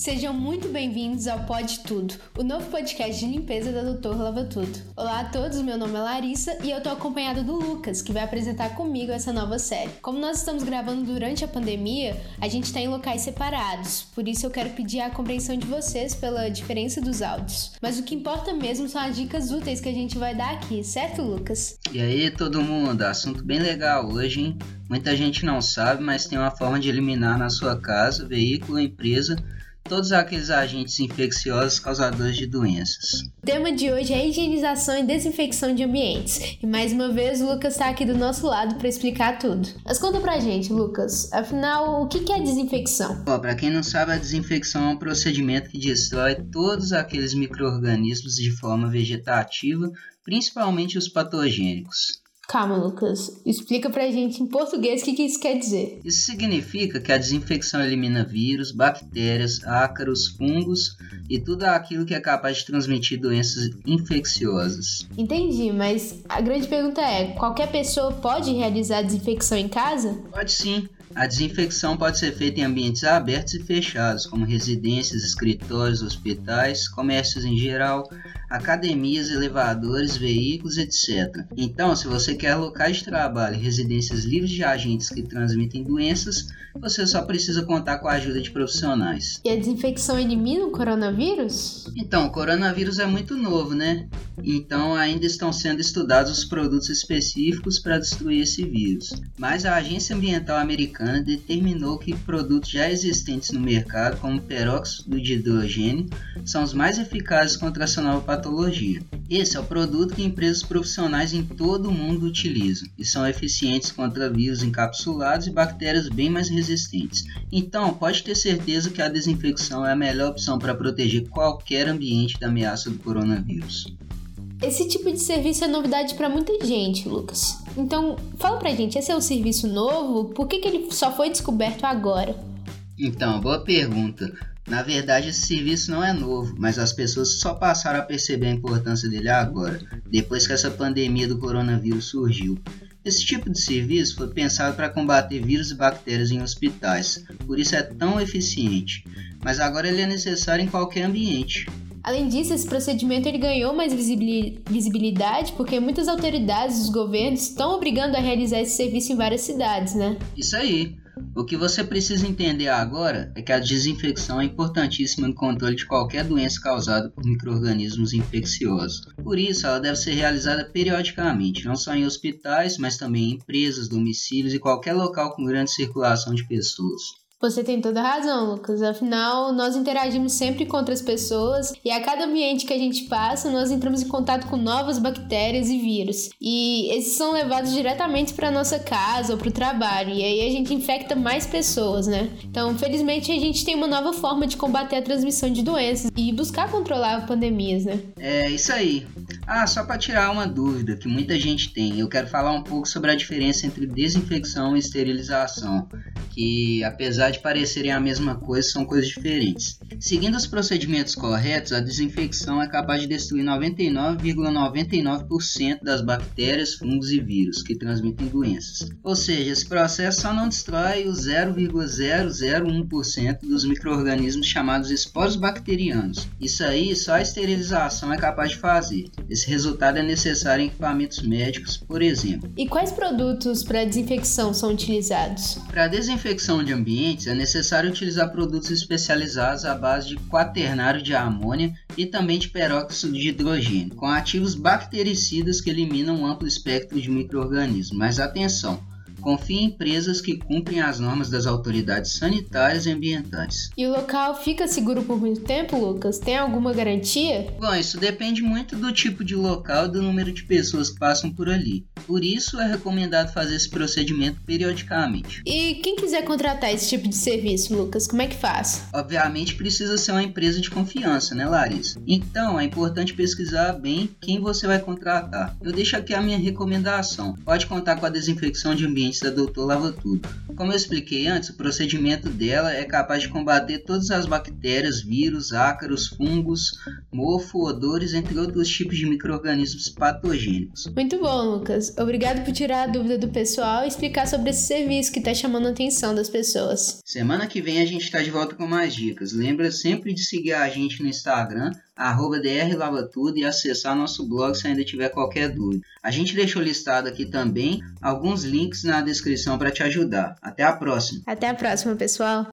Sejam muito bem-vindos ao Pode Tudo, o novo podcast de limpeza da Doutor Lava Tudo. Olá a todos, meu nome é Larissa e eu tô acompanhada do Lucas, que vai apresentar comigo essa nova série. Como nós estamos gravando durante a pandemia, a gente tá em locais separados, por isso eu quero pedir a compreensão de vocês pela diferença dos áudios. Mas o que importa mesmo são as dicas úteis que a gente vai dar aqui, certo, Lucas? E aí, todo mundo, assunto bem legal hoje, hein? Muita gente não sabe, mas tem uma forma de eliminar na sua casa, veículo, empresa todos aqueles agentes infecciosos causadores de doenças. O tema de hoje é higienização e desinfecção de ambientes. E mais uma vez o Lucas está aqui do nosso lado para explicar tudo. Mas conta pra gente, Lucas, afinal, o que é desinfecção? Bom, para quem não sabe, a desinfecção é um procedimento que destrói todos aqueles micro-organismos de forma vegetativa, principalmente os patogênicos. Calma, Lucas. Explica pra gente em português o que, que isso quer dizer. Isso significa que a desinfecção elimina vírus, bactérias, ácaros, fungos e tudo aquilo que é capaz de transmitir doenças infecciosas. Entendi, mas a grande pergunta é: qualquer pessoa pode realizar a desinfecção em casa? Pode sim. A desinfecção pode ser feita em ambientes abertos e fechados, como residências, escritórios, hospitais, comércios em geral, academias, elevadores, veículos, etc. Então, se você quer locais de trabalho e residências livres de agentes que transmitem doenças, você só precisa contar com a ajuda de profissionais. E a desinfecção elimina o coronavírus? Então, o coronavírus é muito novo, né? Então, ainda estão sendo estudados os produtos específicos para destruir esse vírus. Mas a Agência Ambiental Americana determinou que produtos já existentes no mercado, como peróxido de hidrogênio, são os mais eficazes contra nova patologia. Esse é o produto que empresas profissionais em todo o mundo utilizam e são eficientes contra vírus encapsulados e bactérias bem mais resistentes. Então, pode ter certeza que a desinfecção é a melhor opção para proteger qualquer ambiente da ameaça do coronavírus. Esse tipo de serviço é novidade para muita gente, Lucas. Então, fala pra gente, esse é um serviço novo? Por que, que ele só foi descoberto agora? Então, boa pergunta. Na verdade, esse serviço não é novo, mas as pessoas só passaram a perceber a importância dele agora, depois que essa pandemia do coronavírus surgiu. Esse tipo de serviço foi pensado para combater vírus e bactérias em hospitais, por isso é tão eficiente, mas agora ele é necessário em qualquer ambiente. Além disso, esse procedimento ele ganhou mais visibilidade porque muitas autoridades dos governos estão obrigando a realizar esse serviço em várias cidades, né? Isso aí. O que você precisa entender agora é que a desinfecção é importantíssima no controle de qualquer doença causada por microrganismos infecciosos. Por isso, ela deve ser realizada periodicamente, não só em hospitais, mas também em empresas, domicílios e qualquer local com grande circulação de pessoas. Você tem toda a razão, Lucas. Afinal, nós interagimos sempre com outras pessoas e a cada ambiente que a gente passa, nós entramos em contato com novas bactérias e vírus. E esses são levados diretamente para nossa casa ou para o trabalho. E aí a gente infecta mais pessoas, né? Então, felizmente, a gente tem uma nova forma de combater a transmissão de doenças e buscar controlar pandemias, né? É isso aí. Ah, só para tirar uma dúvida que muita gente tem, eu quero falar um pouco sobre a diferença entre desinfecção e esterilização, que apesar de parecerem a mesma coisa, são coisas diferentes. Seguindo os procedimentos corretos, a desinfecção é capaz de destruir 99,99% ,99 das bactérias, fungos e vírus que transmitem doenças. Ou seja, esse processo só não destrói os 0,001% dos micro-organismos chamados esporos bacterianos. Isso aí só a esterilização é capaz de fazer. Esse resultado é necessário em equipamentos médicos, por exemplo. E quais produtos para desinfecção são utilizados? Para desinfecção de ambientes é necessário utilizar produtos especializados à base de quaternário de amônia e também de peróxido de hidrogênio, com ativos bactericidas que eliminam um amplo espectro de micro-organismos. Mas atenção, confie em empresas que cumprem as normas das autoridades sanitárias e ambientais. E o local fica seguro por muito tempo, Lucas? Tem alguma garantia? Bom, isso depende muito do tipo de local e do número de pessoas que passam por ali. Por isso é recomendado fazer esse procedimento periodicamente. E quem quiser contratar esse tipo de serviço, Lucas, como é que faz? Obviamente precisa ser uma empresa de confiança, né, Larissa? Então é importante pesquisar bem quem você vai contratar. Eu deixo aqui a minha recomendação. Pode contar com a desinfecção de ambiente ingredientes da Doutor Lava Tudo. Como eu expliquei antes, o procedimento dela é capaz de combater todas as bactérias, vírus, ácaros, fungos, mofo, odores, entre outros tipos de micro-organismos patogênicos. Muito bom, Lucas. Obrigado por tirar a dúvida do pessoal e explicar sobre esse serviço que está chamando a atenção das pessoas. Semana que vem a gente está de volta com mais dicas. Lembra sempre de seguir a gente no Instagram, arroba drlavatudo e acessar nosso blog se ainda tiver qualquer dúvida. A gente deixou listado aqui também alguns links na descrição para te ajudar. Até a próxima. Até a próxima, pessoal.